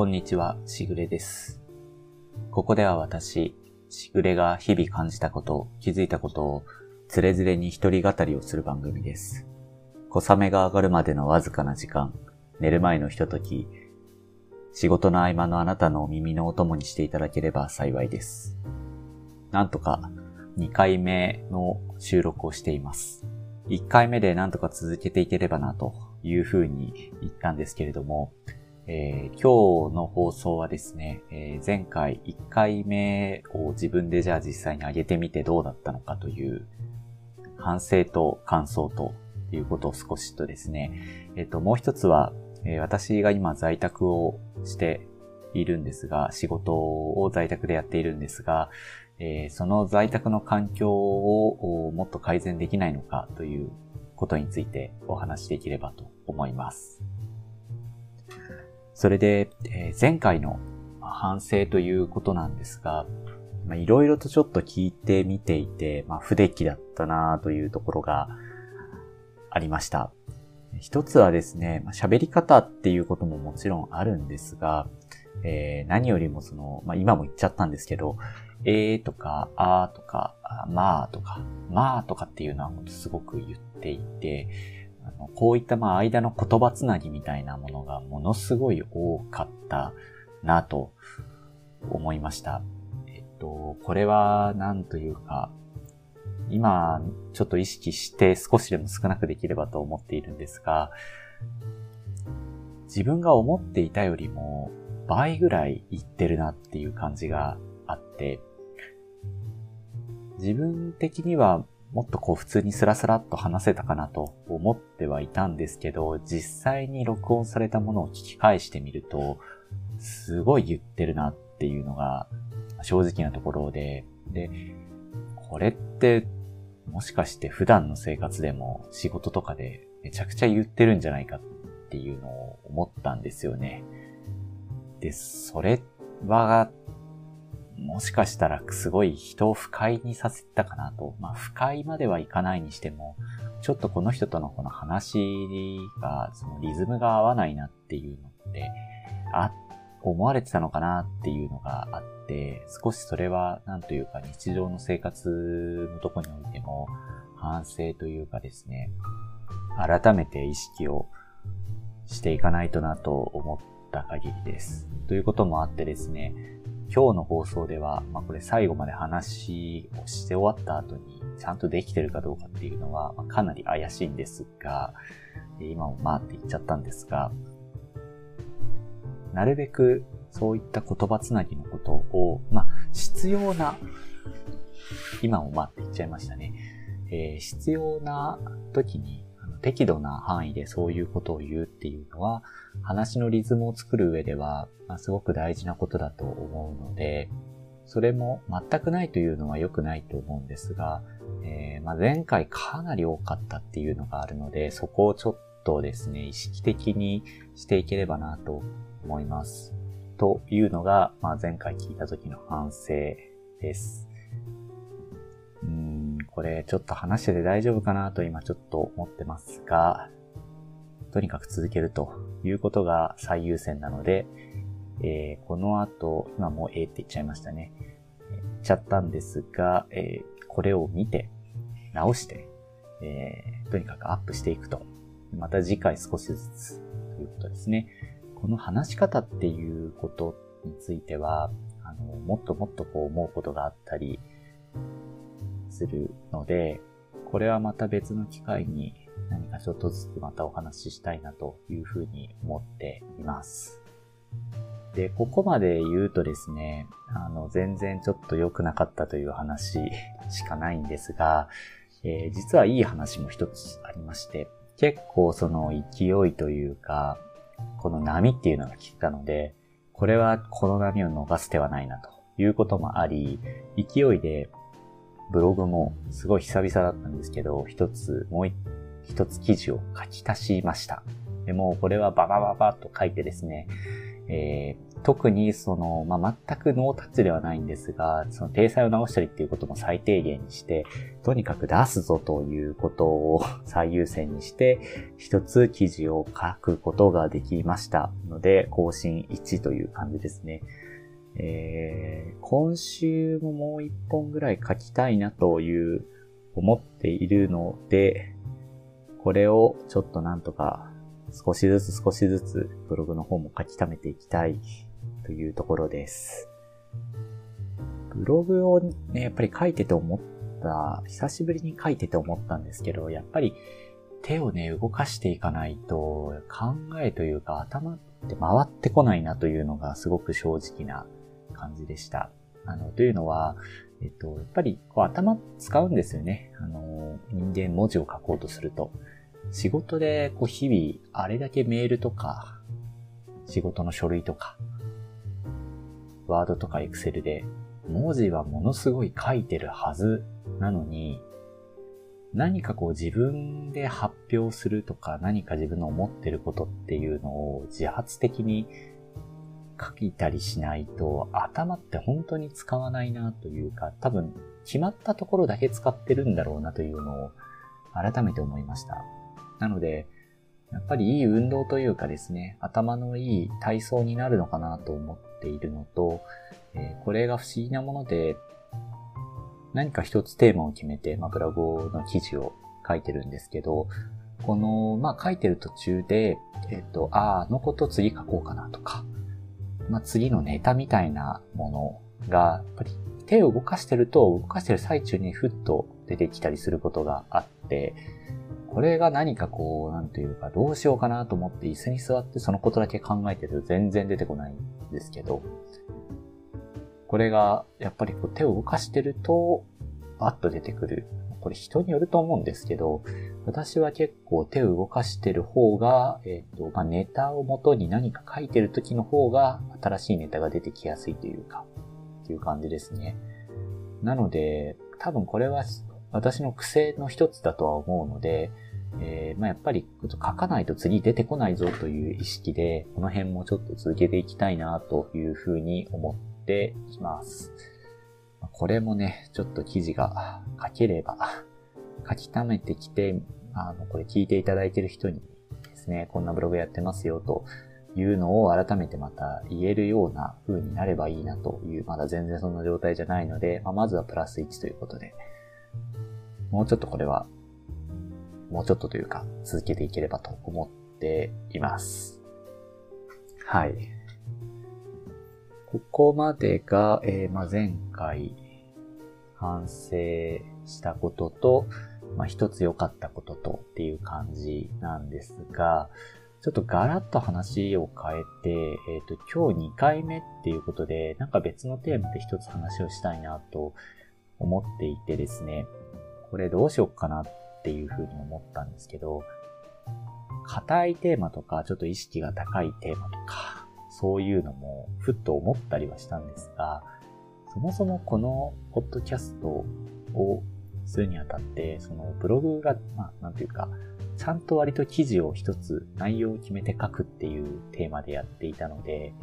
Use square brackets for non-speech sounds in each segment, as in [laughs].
こんにちは、しぐれです。ここでは私、しぐれが日々感じたこと、気づいたことを、つれづれに一人語りをする番組です。小雨が上がるまでのわずかな時間、寝る前のひととき、仕事の合間のあなたのお耳のお供にしていただければ幸いです。なんとか2回目の収録をしています。1回目でなんとか続けていければなというふうに言ったんですけれども、えー、今日の放送はですね、えー、前回1回目を自分でじゃあ実際に上げてみてどうだったのかという反省と感想ということを少しとですね、えっ、ー、と、もう一つは、え私が今在宅をしているんですが、仕事を在宅でやっているんですが、えその在宅の環境をもっと改善できないのかということについてお話しできればと思います。それで、えー、前回の反省ということなんですが、いろいろとちょっと聞いてみていて、まあ、不出来だったなというところがありました。一つはですね、喋、まあ、り方っていうことももちろんあるんですが、えー、何よりもその、まあ、今も言っちゃったんですけど、えーとか、あーとか、まあとか、まあとかっていうのはすごく言っていて、あのこういったまあ間の言葉つなぎみたいなものがものすごい多かったなと思いました。えっと、これは何というか、今ちょっと意識して少しでも少なくできればと思っているんですが、自分が思っていたよりも倍ぐらい言ってるなっていう感じがあって、自分的にはもっとこう普通にスラスラっと話せたかなと思ってはいたんですけど、実際に録音されたものを聞き返してみると、すごい言ってるなっていうのが正直なところで、で、これってもしかして普段の生活でも仕事とかでめちゃくちゃ言ってるんじゃないかっていうのを思ったんですよね。で、それはもしかしたらすごい人を不快にさせたかなと。まあ不快まではいかないにしても、ちょっとこの人とのこの話が、そのリズムが合わないなっていうのって、あ、思われてたのかなっていうのがあって、少しそれはなんというか日常の生活のとこにおいても反省というかですね、改めて意識をしていかないとなと思った限りです。ということもあってですね、今日の放送では、まあ、これ最後まで話をして終わった後にちゃんとできてるかどうかっていうのは、まあ、かなり怪しいんですが、今もまあって言っちゃったんですが、なるべくそういった言葉つなぎのことを、まあ、必要な、今もまあって言っちゃいましたね。えー、必要な時に適度な範囲でそういうことを言うっていうのは、話のリズムを作る上では、まあ、すごく大事なことだと思うので、それも全くないというのは良くないと思うんですが、えー、まあ、前回かなり多かったっていうのがあるので、そこをちょっとですね、意識的にしていければなと思います。というのが、まあ、前回聞いた時の反省です。うーこれちょっと話してて大丈夫かなと今ちょっと思ってますが、とにかく続けるということが最優先なので、えー、この後、今もうええって言っちゃいましたね。言っちゃったんですが、えー、これを見て、直して、えー、とにかくアップしていくと。また次回少しずつということですね。この話し方っていうことについては、あの、もっともっとこう思うことがあったりするので、これはまた別の機会に何かちょっとずつまたお話ししたいなというふうに思っています。で、ここまで言うとですね、あの、全然ちょっと良くなかったという話しかないんですが、えー、実はいい話も一つありまして、結構その勢いというか、この波っていうのが聞いたので、これはこの波を逃す手はないなということもあり、勢いでブログもすごい久々だったんですけど、一つ、もう一つ記事を書き足しました。でもこれはババババッと書いてですね、えー、特にその、まあ、全くノータッチではないんですが、その体裁を直したりっていうことも最低限にして、とにかく出すぞということを最優先にして、一つ記事を書くことができましたので、更新1という感じですね。えー、今週ももう一本ぐらい書きたいなという思っているので、これをちょっとなんとか少しずつ少しずつブログの方も書き溜めていきたいというところです。ブログをね、やっぱり書いてて思った、久しぶりに書いてて思ったんですけど、やっぱり手をね、動かしていかないと考えというか頭って回ってこないなというのがすごく正直な感じでした。あの、というのは、えっと、やっぱりこう頭使うんですよね。あの、人間文字を書こうとすると。仕事でこう日々あれだけメールとか、仕事の書類とか、ワードとかエクセルで文字はものすごい書いてるはずなのに、何かこう自分で発表するとか何か自分の思ってることっていうのを自発的に書いたりしないと頭って本当に使わないなというか多分決まったところだけ使ってるんだろうなというのを改めて思いました。なので、やっぱりいい運動というかですね、頭のいい体操になるのかなと思っているのと、えー、これが不思議なもので、何か一つテーマを決めて、まあ、ブログの記事を書いてるんですけど、この、まあ、書いてる途中で、えっ、ー、と、ああ、のこと次書こうかなとか、まあ、次のネタみたいなものが、やっぱり手を動かしてると、動かしてる最中にふっと出てきたりすることがあって、これが何かこう、なんというか、どうしようかなと思って椅子に座ってそのことだけ考えてると全然出てこないんですけど、これが、やっぱりこう手を動かしてると、バッと出てくる。これ人によると思うんですけど、私は結構手を動かしてる方が、えっ、ー、と、まあ、ネタを元に何か書いてる時の方が新しいネタが出てきやすいというか、っていう感じですね。なので、多分これは私の癖の一つだとは思うので、えー、まあ、やっぱり書かないと次出てこないぞという意識で、この辺もちょっと続けていきたいなというふうに思っています。これもね、ちょっと記事が書ければ、書き溜めてきて、あの、これ聞いていただいている人にですね、こんなブログやってますよというのを改めてまた言えるような風になればいいなという、まだ全然そんな状態じゃないので、まあ、まずはプラス1ということで、もうちょっとこれは、もうちょっとというか、続けていければと思っています。はい。ここまでが、えー、まあ、前回反省したことと、まあ、一つ良かったこととっていう感じなんですが、ちょっとガラッと話を変えて、えっ、ー、と、今日2回目っていうことで、なんか別のテーマで一つ話をしたいなと思っていてですね、これどうしよっかなっていうふうに思ったんですけど、硬いテーマとか、ちょっと意識が高いテーマとか、そういうのもふっと思ったりはしたんですが、そもそもこのポッドキャストをするにあたって、そのブログが、まあ、なんていうか、ちゃんと割と記事を一つ内容を決めて書くっていうテーマでやっていたので、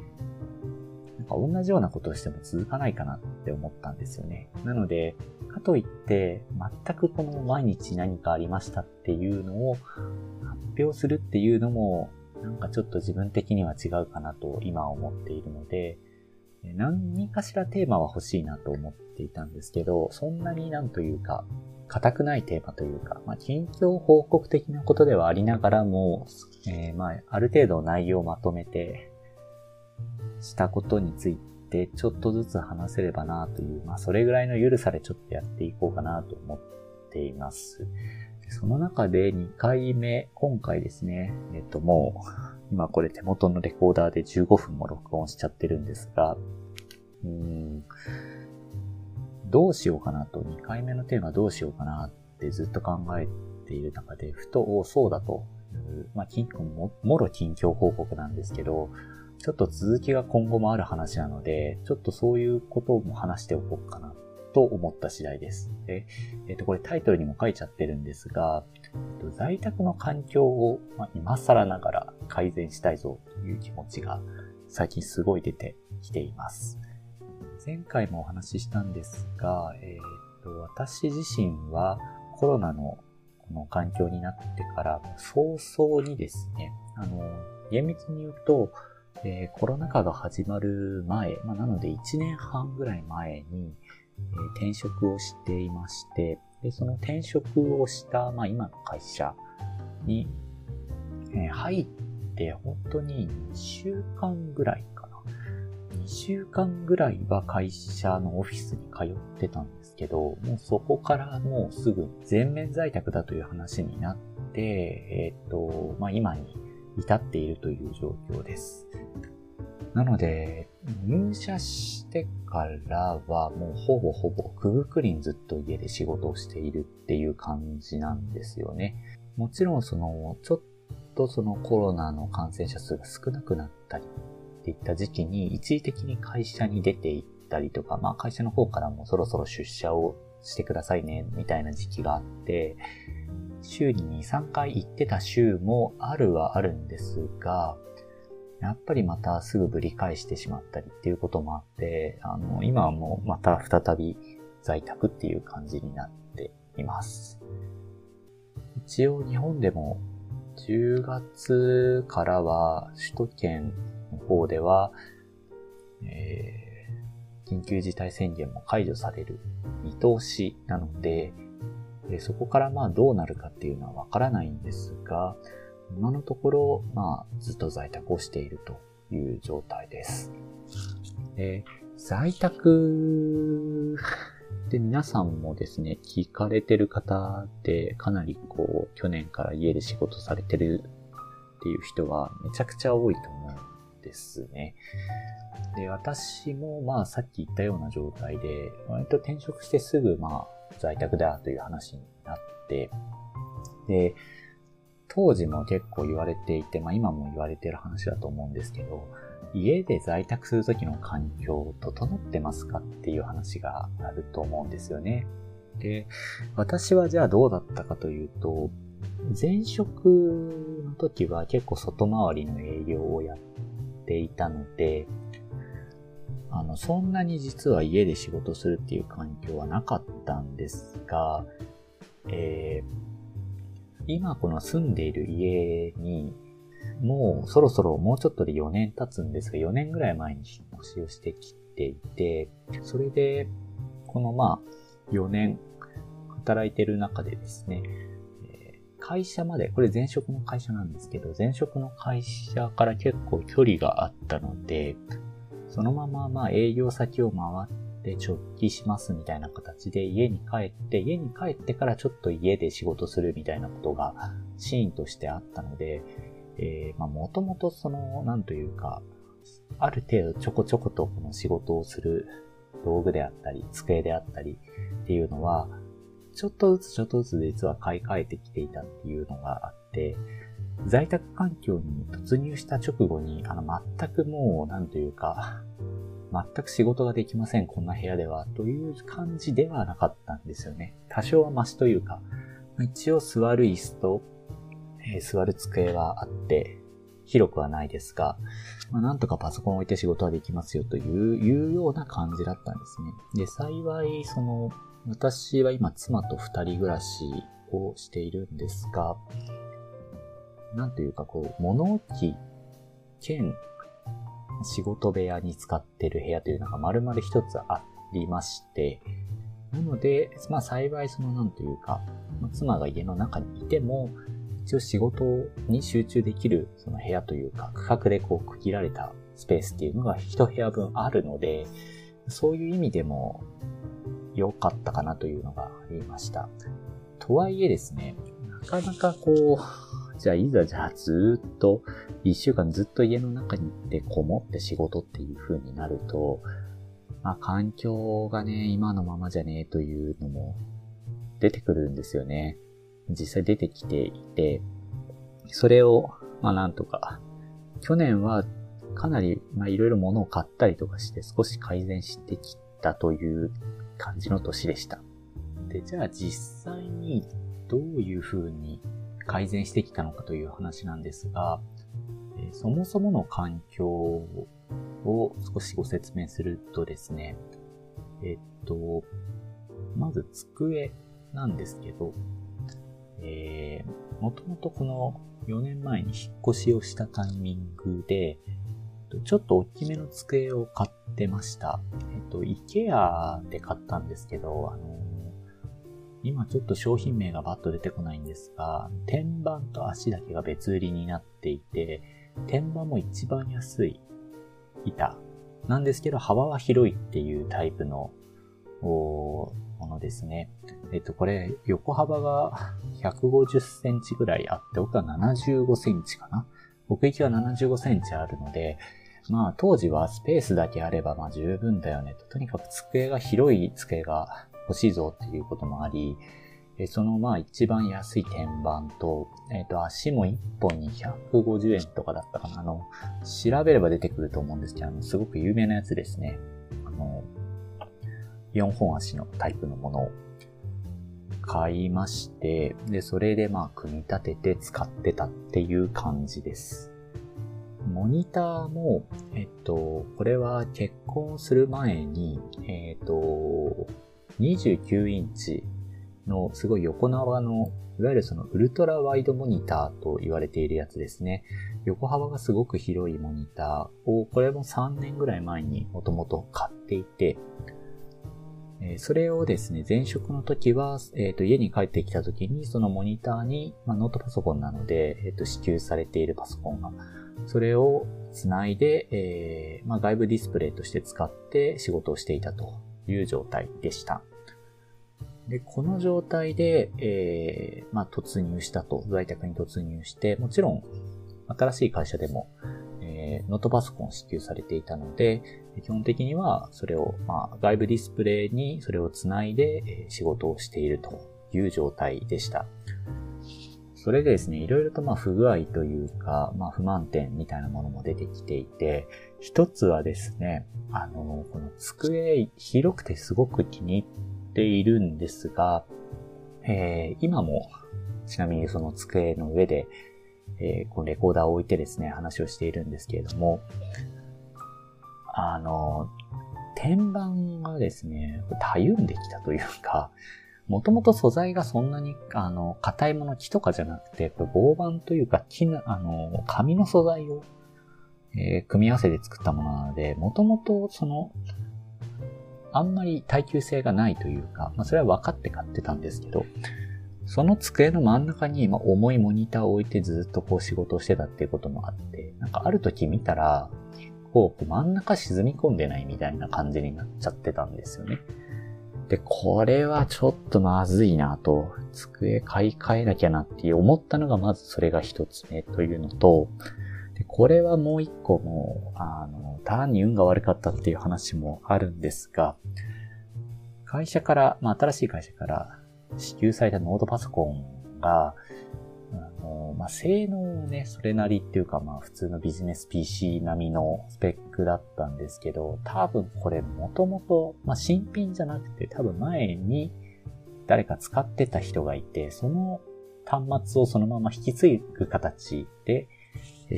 なんか同じようなことをしても続かないかなって思ったんですよね。なので、かといって、全くこの毎日何かありましたっていうのを発表するっていうのも、なんかちょっと自分的には違うかなと今思っているので、何かしらテーマは欲しいなと思っていたんですけど、そんなになんというか、硬くないテーマというか、まあ、近況報告的なことではありながらも、えー、まあ、ある程度内容をまとめて、したことについてちょっとずつ話せればなという、まあそれぐらいの緩さでちょっとやっていこうかなと思っています。その中で2回目、今回ですね、えっともう、今これ手元のレコーダーで15分も録音しちゃってるんですが、うん、どうしようかなと、2回目のテーマどうしようかなってずっと考えている中で、ふと、おそうだと。いうまあ、近も、もろ近況報告なんですけど、ちょっと続きが今後もある話なので、ちょっとそういうことも話しておこうかなと思った次第です。で、えっ、ー、と、これタイトルにも書いちゃってるんですが、えー、と在宅の環境を、まあ、今更ながら改善したいぞという気持ちが最近すごい出てきています。前回もお話ししたんですが、えー、と私自身はコロナのこの環境になってから早々にですね、あの、厳密に言うと、えー、コロナ禍が始まる前、まあ、なので1年半ぐらい前に、え、転職をしていまして、で、その転職をした、まあ、今の会社に、え、入って本当に2週間ぐらいかな。2週間ぐらいは会社のオフィスに通ってたんですけど、もうそこからもうすぐ全面在宅だという話になって、えっ、と、まあ、今に至っているという状況です。なので、えっ入社してからはもうほぼほぼくぐくりんずっと家で仕事をしているっていう感じなんですよね。もちろんその、ちょっとそのコロナの感染者数が少なくなったりっていった時期に一時的に会社に出て行ったりとか、まあ会社の方からもそろそろ出社をしてくださいね、みたいな時期があって、週に2、3回行ってた週もあるはあるんですが、やっぱりまたすぐぶり返してしまったりっていうこともあって、あの、今はもうまた再び在宅っていう感じになっています。一応日本でも10月からは首都圏の方では、えー、緊急事態宣言も解除される見通しなので、そこからまあどうなるかっていうのはわからないんですが、今のところ、まあ、ずっと在宅をしているという状態です。で在宅で皆さんもですね、聞かれてる方でかなりこう、去年から家で仕事されてるっていう人はめちゃくちゃ多いと思うんですね。で、私もまあさっき言ったような状態で、割と転職してすぐまあ在宅だという話になって、で、当時も結構言われていて、まあ今も言われてる話だと思うんですけど、家で在宅するときの環境整ってますかっていう話があると思うんですよね。で、私はじゃあどうだったかというと、前職の時は結構外回りの営業をやっていたので、あの、そんなに実は家で仕事するっていう環境はなかったんですが、えー、今この住んでいる家に、もうそろそろもうちょっとで4年経つんですが、4年ぐらい前に引っ越しをしてきていて、それで、このまあ、4年働いてる中でですね、会社まで、これ前職の会社なんですけど、前職の会社から結構距離があったので、そのまままあ営業先を回って直帰しますみたいな形で家に帰って、家に帰ってからちょっと家で仕事するみたいなことがシーンとしてあったので、えー、まあもともとその、なんというか、ある程度ちょこちょことこの仕事をする道具であったり、机であったりっていうのは、ちょっとずつちょっとずつ実は買い替えてきていたっていうのがあって、在宅環境に突入した直後に、あの、全くもう、なんというか、全く仕事ができません、こんな部屋では、という感じではなかったんですよね。多少はマシというか、一応座る椅子と、えー、座る机はあって、広くはないですが、まあ、なんとかパソコンを置いて仕事はできますよという、いうような感じだったんですね。で、幸い、その、私は今妻と二人暮らしをしているんですが、なんというかこう、物置兼仕事部屋に使ってる部屋というのが丸々一つありまして、なので、まあ幸いそのなんというか、妻が家の中にいても、一応仕事に集中できるその部屋というか、区画でこう区切られたスペースっていうのが一部屋分あるので、そういう意味でも良かったかなというのがありました。とはいえですね、なかなかこう、じゃあいざじゃあずっと、一週間ずっと家の中に行ってこもって仕事っていう風になると、まあ環境がね、今のままじゃねえというのも出てくるんですよね。実際出てきていて、それを、まあなんとか、去年はかなり、まあいろいろ物を買ったりとかして少し改善してきたという感じの年でした。で、じゃあ実際にどういう風に改善してきたのかという話なんですが、えそもそもの環境を少しご説明するとですね、えっと、まず机なんですけど、えー、もともとこの4年前に引っ越しをしたタイミングで、ちょっと大きめの机を買ってました。えっと、IKEA で買ったんですけど、あの今ちょっと商品名がバッと出てこないんですが、天板と足だけが別売りになっていて、天板も一番安い板なんですけど、幅は広いっていうタイプのものですね。えっと、これ、横幅が150センチぐらいあって、奥は75センチかな。奥行きは75センチあるので、まあ当時はスペースだけあればまあ十分だよねと。とにかく机が広い机が欲しいぞっていうこともあり、そのまあ一番安い天板と、えっ、ー、と足も1本に150円とかだったかな。あの、調べれば出てくると思うんですけど、あの、すごく有名なやつですね。あの、4本足のタイプのものを買いまして、で、それでまあ組み立てて使ってたっていう感じです。モニターも、えっと、これは結婚する前に、えっと、29インチのすごい横長の、いわゆるそのウルトラワイドモニターと言われているやつですね。横幅がすごく広いモニターを、これも3年ぐらい前にもともと買っていて、それをですね、前職の時は、えっ、ー、と、家に帰ってきた時に、そのモニターに、まあ、ノートパソコンなので、えっ、ー、と、支給されているパソコンが、それを繋いで、えー、まあ、外部ディスプレイとして使って仕事をしていたという状態でした。で、この状態で、えー、まあ、突入したと、在宅に突入して、もちろん、新しい会社でも、えー、ノートパソコンを支給されていたので、基本的にはそれを、まあ、外部ディスプレイにそれをつないで、え、仕事をしているという状態でした。それでですね、いろいろとま不具合というか、まあ不満点みたいなものも出てきていて、一つはですね、あの、この机広くてすごく気に入っているんですが、えー、今もちなみにその机の上で、えー、このレコーダーを置いてですね、話をしているんですけれども、あの、天板がですね、たゆんできたというか、もともと素材がそんなに、あの、硬いもの、木とかじゃなくて、これ合板というか、木の、あの、紙の素材を、えー、組み合わせて作ったものなので、もともとその、あんまり耐久性がないというか、まあ、それは分かって買ってたんですけど、その机の真ん中に、まあ、重いモニターを置いてずっとこう仕事をしてたっていうこともあって、なんかある時見たら、結構真ん中沈み込んでないみたいな感じになっちゃってたんですよね。で、これはちょっとまずいなと、机買い替えなきゃなって思ったのがまずそれが一つ目というのと、でこれはもう一個も、あの、単に運が悪かったっていう話もあるんですが、会社から、まあ新しい会社から支給されたノートパソコンが、あの、まあ、性能はね、それなりっていうか、まあ、普通のビジネス PC 並みのスペックだったんですけど、多分これもともと、まあ、新品じゃなくて、多分前に誰か使ってた人がいて、その端末をそのまま引き継ぐ形で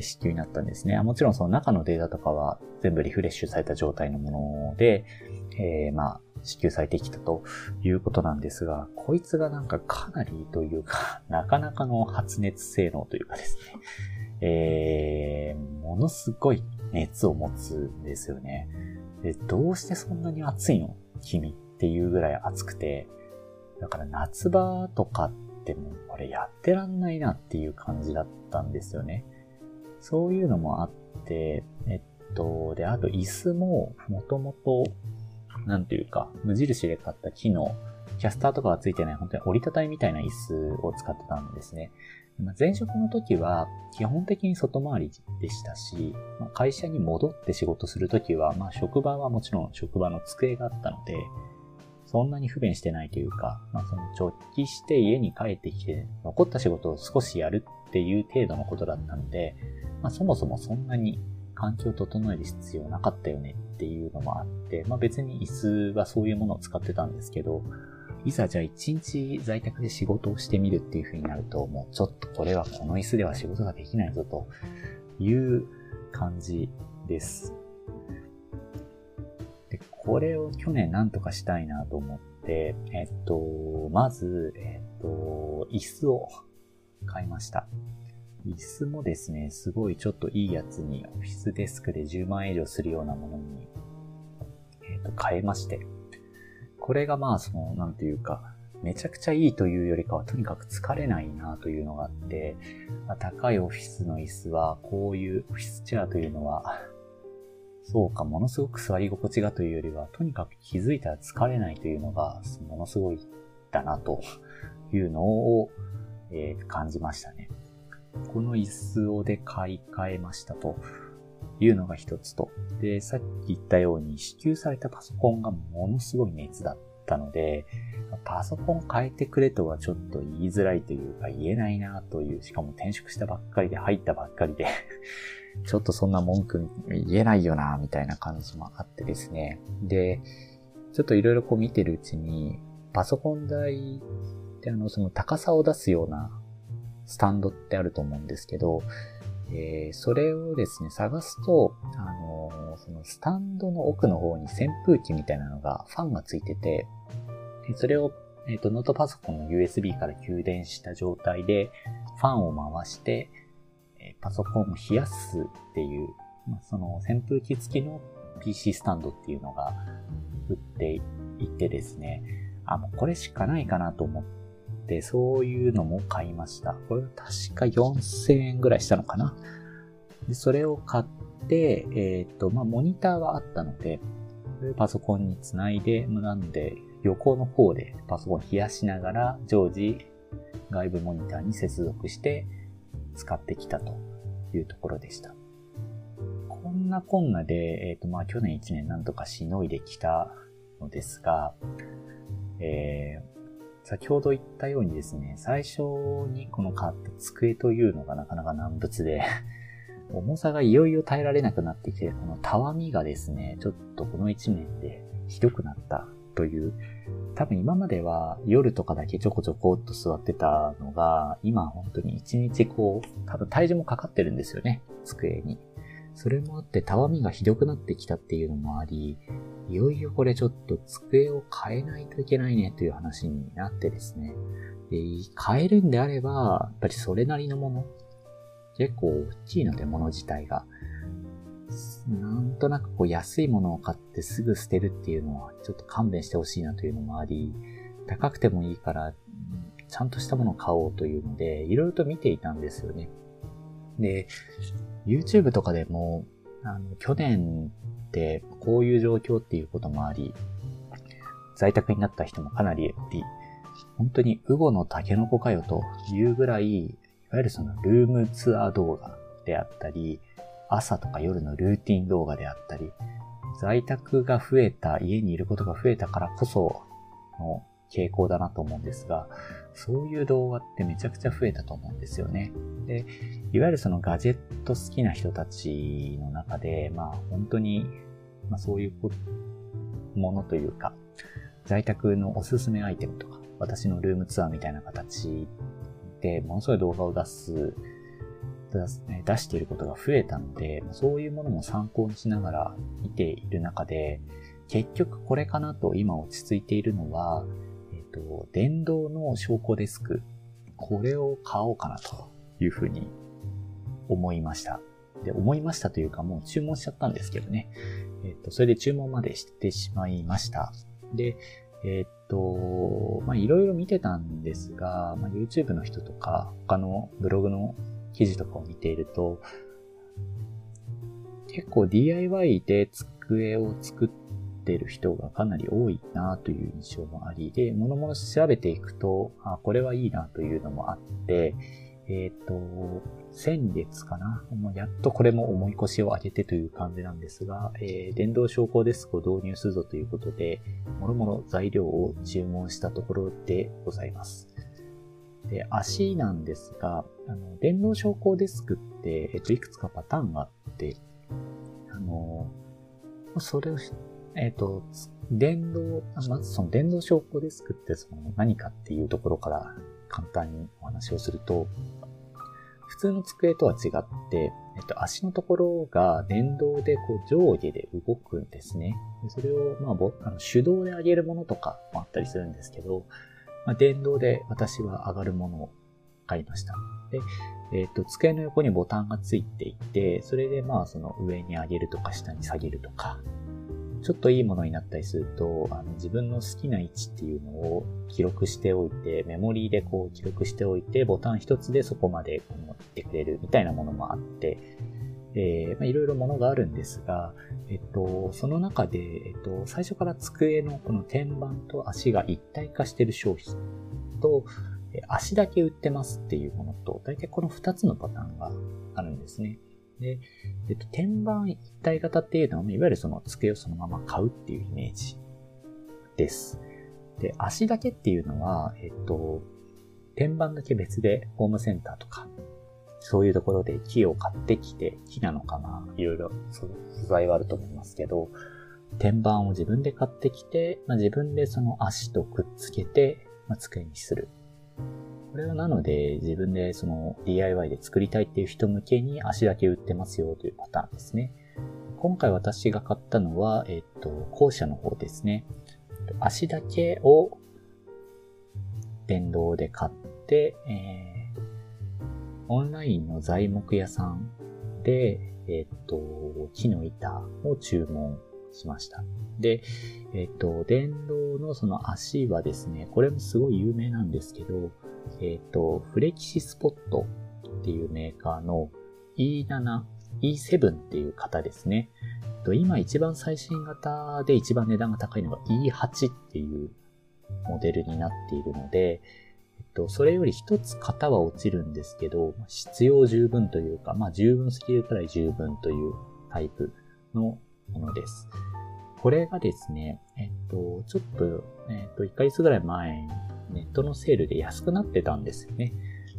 支給になったんですね。もちろんその中のデータとかは全部リフレッシュされた状態のもので、えー、まあ、支給されてきたということなんですが、こいつがなんかかなりというか、[laughs] なかなかの発熱性能というかですね、えー、ものすごい熱を持つんですよね。で、どうしてそんなに暑いの？君っていうぐらい暑くて、だから夏場とかってもうこれやってらんないなっていう感じだったんですよね。そういうのもあって、えっと、で、あと椅子ももともとなんていうか、無印で買った木のキャスターとかがついてない本当に折りたたみみたいな椅子を使ってたんですね。前職の時は基本的に外回りでしたし、まあ会社に戻って仕事する時は、まあ職場はもちろん職場の机があったので、そんなに不便してないというか、まあその直帰して家に帰ってきて残った仕事を少しやるっていう程度のことだったので、まあそもそもそんなに環境を整える必要なかったよねっていうのもあって、まあ別に椅子はそういうものを使ってたんですけど、いざじゃあ一日在宅で仕事をしてみるっていう風になると、もうちょっとこれはこの椅子では仕事ができないぞという感じです。でこれを去年なんとかしたいなと思って、えっと、まず、えっと、椅子を買いました。椅子もですね、すごいちょっといいやつに、オフィスデスクで10万円以上するようなものに、えっと、変えまして。これがまあ、その、なんていうか、めちゃくちゃいいというよりかはとにかく疲れないなというのがあって、高いオフィスの椅子は、こういうオフィスチェアというのは、そうか、ものすごく座り心地がというよりは、とにかく気づいたら疲れないというのが、ものすごいだなというのを、えー、感じましたね。この椅子をで買い替えましたというのが一つと。で、さっき言ったように支給されたパソコンがものすごい熱だったので、パソコン変えてくれとはちょっと言いづらいというか言えないなという、しかも転職したばっかりで入ったばっかりで [laughs] ちょっとそんな文句言えないよなみたいな感じもあってですね。で、ちょっといろいろこう見てるうちに、パソコン台ってあの、その高さを出すようなスタンドってあると思うんですけど、えー、それをですね、探すと、あのー、そのスタンドの奥の方に扇風機みたいなのが、ファンがついてて、それを、えっ、ー、と、ノートパソコンの USB から給電した状態で、ファンを回して、えパソコンを冷やすっていう、まあ、その扇風機付きの PC スタンドっていうのが売っていてですね、あ、もうこれしかないかなと思って、そういうのも買いました。これは確か4000円ぐらいしたのかな。で、それを買って、えっ、ー、と、まあ、モニターがあったので、パソコンにつないで、なんで、横の方でパソコン冷やしながら、常時外部モニターに接続して使ってきたというところでした。こんなこんなで、えっ、ー、と、まあ、去年1年なんとかしのいできたのですが、えー、先ほど言ったようにですね、最初にこの買った机というのがなかなか難物で [laughs] 重さがいよいよ耐えられなくなってきて、このたわみがですね、ちょっとこの1年でひどくなったという、多分今までは夜とかだけちょこちょこっと座ってたのが、今本当に1日こう、多分体重もかかってるんですよね、机に。それもあってたわみがひどくなってきたっていうのもあり、いよいよこれちょっと机を変えないといけないねという話になってですね。で変えるんであれば、やっぱりそれなりのもの。結構大きいので、物自体が。なんとなくこう安いものを買ってすぐ捨てるっていうのはちょっと勘弁してほしいなというのもあり、高くてもいいから、ちゃんとしたものを買おうというので、いろいろと見ていたんですよね。で、YouTube とかでも、あの、去年ってこういう状況っていうこともあり、在宅になった人もかなりいり、本当にウゴのタケノコかよというぐらい、いわゆるそのルームツアー動画であったり、朝とか夜のルーティン動画であったり、在宅が増えた、家にいることが増えたからこその傾向だなと思うんですが、そういう動画ってめちゃくちゃ増えたと思うんですよね。で、いわゆるそのガジェット好きな人たちの中で、まあ本当に、まあそういうものというか、在宅のおすすめアイテムとか、私のルームツアーみたいな形で、ものすごい動画を出す、出していることが増えたので、そういうものも参考にしながら見ている中で、結局これかなと今落ち着いているのは、と、電動の証拠デスク、これを買おうかなというふうに思いました。で、思いましたというかもう注文しちゃったんですけどね。えっ、と、それで注文までしてしまいました。で、えっ、と、まあ、いろいろ見てたんですが、まあ、YouTube の人とか、他のブログの記事とかを見ていると、結構 DIY で机を作っってる人がかなり多いなという印象もあり、で、物々調べていくと、あ、これはいいなというのもあって、えっ、ー、と、先月かな？もうやっとこれも重い腰を上げてという感じなんですが、えー、電動昇降デスクを導入するぞということで、もろもろ材料を注文したところでございます。で、足なんですが、あの、電動昇降デスクって、えっと、いくつかパターンがあって、あの、それをえっ、ー、と、電動、まずその電動昇降デスクってその何かっていうところから簡単にお話をすると、普通の机とは違って、えっと、足のところが電動でこう上下で動くんですね。でそれを、まあ、ぼあの手動で上げるものとかもあったりするんですけど、まあ、電動で私は上がるものを買いました。で、えっ、と、机の横にボタンがついていて、それでまあその上に上げるとか下に下げるとか、ちょっといいものになったりすると、あの自分の好きな位置っていうのを記録しておいて、メモリーでこう記録しておいて、ボタン一つでそこまで持ってくれるみたいなものもあって、えー、まあ、いろいろものがあるんですが、えっと、その中で、えっと、最初から机のこの天板と足が一体化している商品と、足だけ売ってますっていうものと、大体この2つのパターンがあるんですね。で、えっと、天板一体型っていうのは、いわゆるその机をそのまま買うっていうイメージです。で、足だけっていうのは、えっと、天板だけ別でホームセンターとか、そういうところで木を買ってきて、木なのかないろいろ素材はあると思いますけど、天板を自分で買ってきて、まあ、自分でその足とくっつけて、まあ、机にする。これはなので自分でその DIY で作りたいっていう人向けに足だけ売ってますよというパターンですね。今回私が買ったのは、えっと、後者の方ですね。足だけを電動で買って、えー、オンラインの材木屋さんで、えっと、木の板を注文しました。で、えっと、電動のその足はですね、これもすごい有名なんですけど、えっ、と、フレキシスポットっていうメーカーの E7、E7 っていう型ですね。今一番最新型で一番値段が高いのが E8 っていうモデルになっているので、えっと、それより一つ型は落ちるんですけど、必要十分というか、まあ十分すぎるくらい十分というタイプのものです。これがですね、えっと、ちょっと、えっと、1ヶ月ぐらい前ネットのセールで安くなってたんですよね。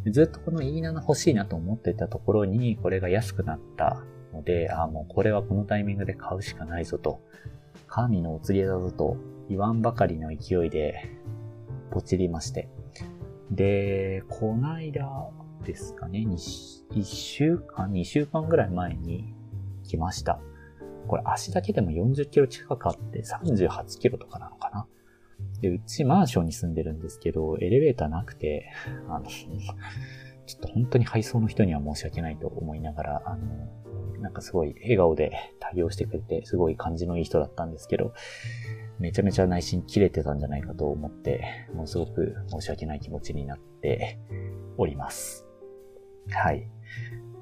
ずっとこの E7 欲しいなと思ってたところに、これが安くなったので、ああ、もうこれはこのタイミングで買うしかないぞと、神のお告げだぞと言わんばかりの勢いで、ポチりまして。で、こないだですかね、1週間、2週間ぐらい前に来ました。これ足だけでも40キロ近くあって38キロとかなのかな。で、うちマンションに住んでるんですけど、エレベーターなくて、あの、[laughs] ちょっと本当に配送の人には申し訳ないと思いながら、あの、なんかすごい笑顔で対応してくれて、すごい感じのいい人だったんですけど、めちゃめちゃ内心切れてたんじゃないかと思って、ものすごく申し訳ない気持ちになっております。はい。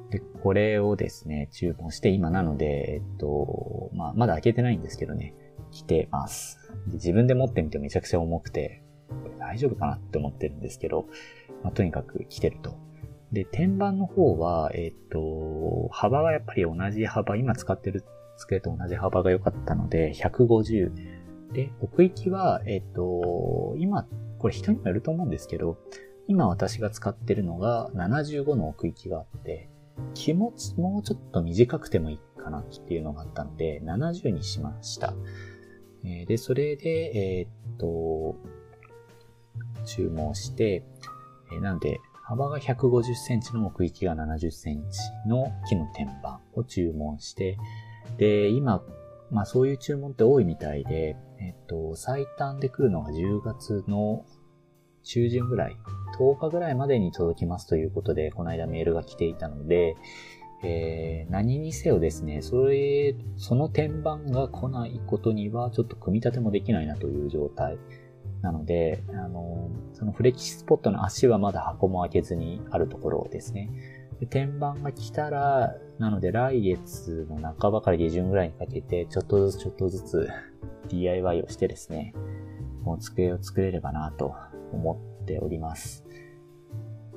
で、これをですね、注文して、今なので、えっと、まあ、まだ開けてないんですけどね、来てます。自分で持ってみてめちゃくちゃ重くて、これ大丈夫かなって思ってるんですけど、まあ、とにかく来てると。で、天板の方は、えっ、と、幅はやっぱり同じ幅、今使ってる机と同じ幅が良かったので、150。で、奥行きは、えっ、と、今、これ人にもよると思うんですけど、今私が使ってるのが75の奥行きがあって、気持ちもうちょっと短くてもいいかなっていうのがあったので、70にしました。えで、それで、えー、っと、注文して、えなので、幅が150センチの奥行きが70センチの木の天板を注文して、で、今、まあそういう注文って多いみたいで、えっと、最短で来るのが10月の中旬ぐらい、10日ぐらいまでに届きますということで、この間メールが来ていたので、えー、何にせよですね、それ、その天板が来ないことには、ちょっと組み立てもできないなという状態。なので、あの、そのフレキシスポットの足はまだ箱も開けずにあるところですね。で天板が来たら、なので来月の半ばから下旬ぐらいにかけて、ちょっとずつちょっとずつ DIY をしてですね、もう机を作れればなと思っております。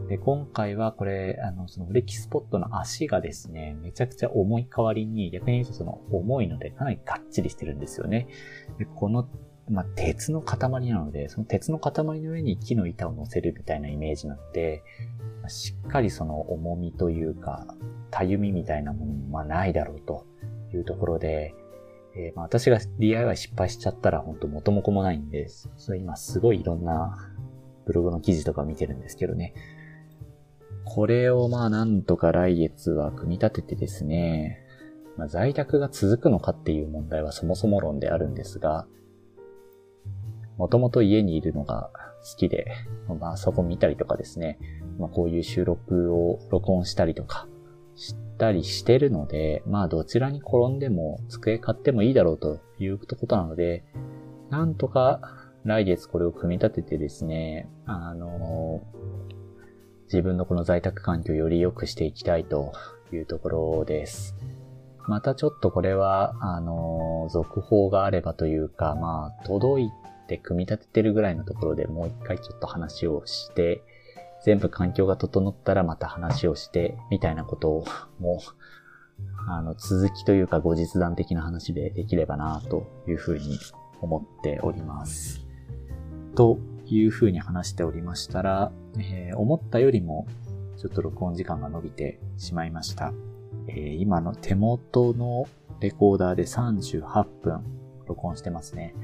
で、今回はこれ、あの、そのブレキスポットの足がですね、めちゃくちゃ重い代わりに、逆に言うとその重いのでかなりがっちりしてるんですよね。で、この、まあ、鉄の塊なので、その鉄の塊の上に木の板を乗せるみたいなイメージなので、しっかりその重みというか、たゆみみたいなものもまあないだろうというところで、えー、まあ私が DIY 失敗しちゃったら本当元も子もないんです。それ今すごいいろんなブログの記事とか見てるんですけどね。これをまあなんとか来月は組み立ててですね、まあ、在宅が続くのかっていう問題はそもそも論であるんですが、もともと家にいるのが好きで、まあそこ見たりとかですね、まあこういう収録を録音したりとかしたりしてるので、まあどちらに転んでも机買ってもいいだろうということなので、なんとか来月これを組み立ててですね、あの、自分のこの在宅環境をより良くしていきたいというところです。またちょっとこれは、あの、続報があればというか、まあ、届いて組み立ててるぐらいのところでもう一回ちょっと話をして、全部環境が整ったらまた話をして、みたいなことを、もう、あの、続きというか後日談的な話でできればなというふうに思っております。というふうに話しておりましたら、えー、思ったよりもちょっと録音時間が伸びてしまいました。えー、今の手元のレコーダーで38分録音してますね。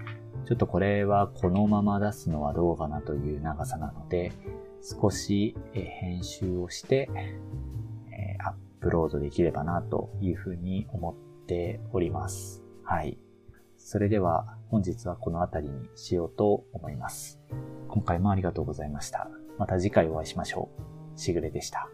ちょっとこれはこのまま出すのはどうかなという長さなので、少し編集をしてえ、アップロードできればなというふうに思っております。はい。それでは本日はこの辺りにしようと思います。今回もありがとうございました。また次回お会いしましょう。しぐれでした。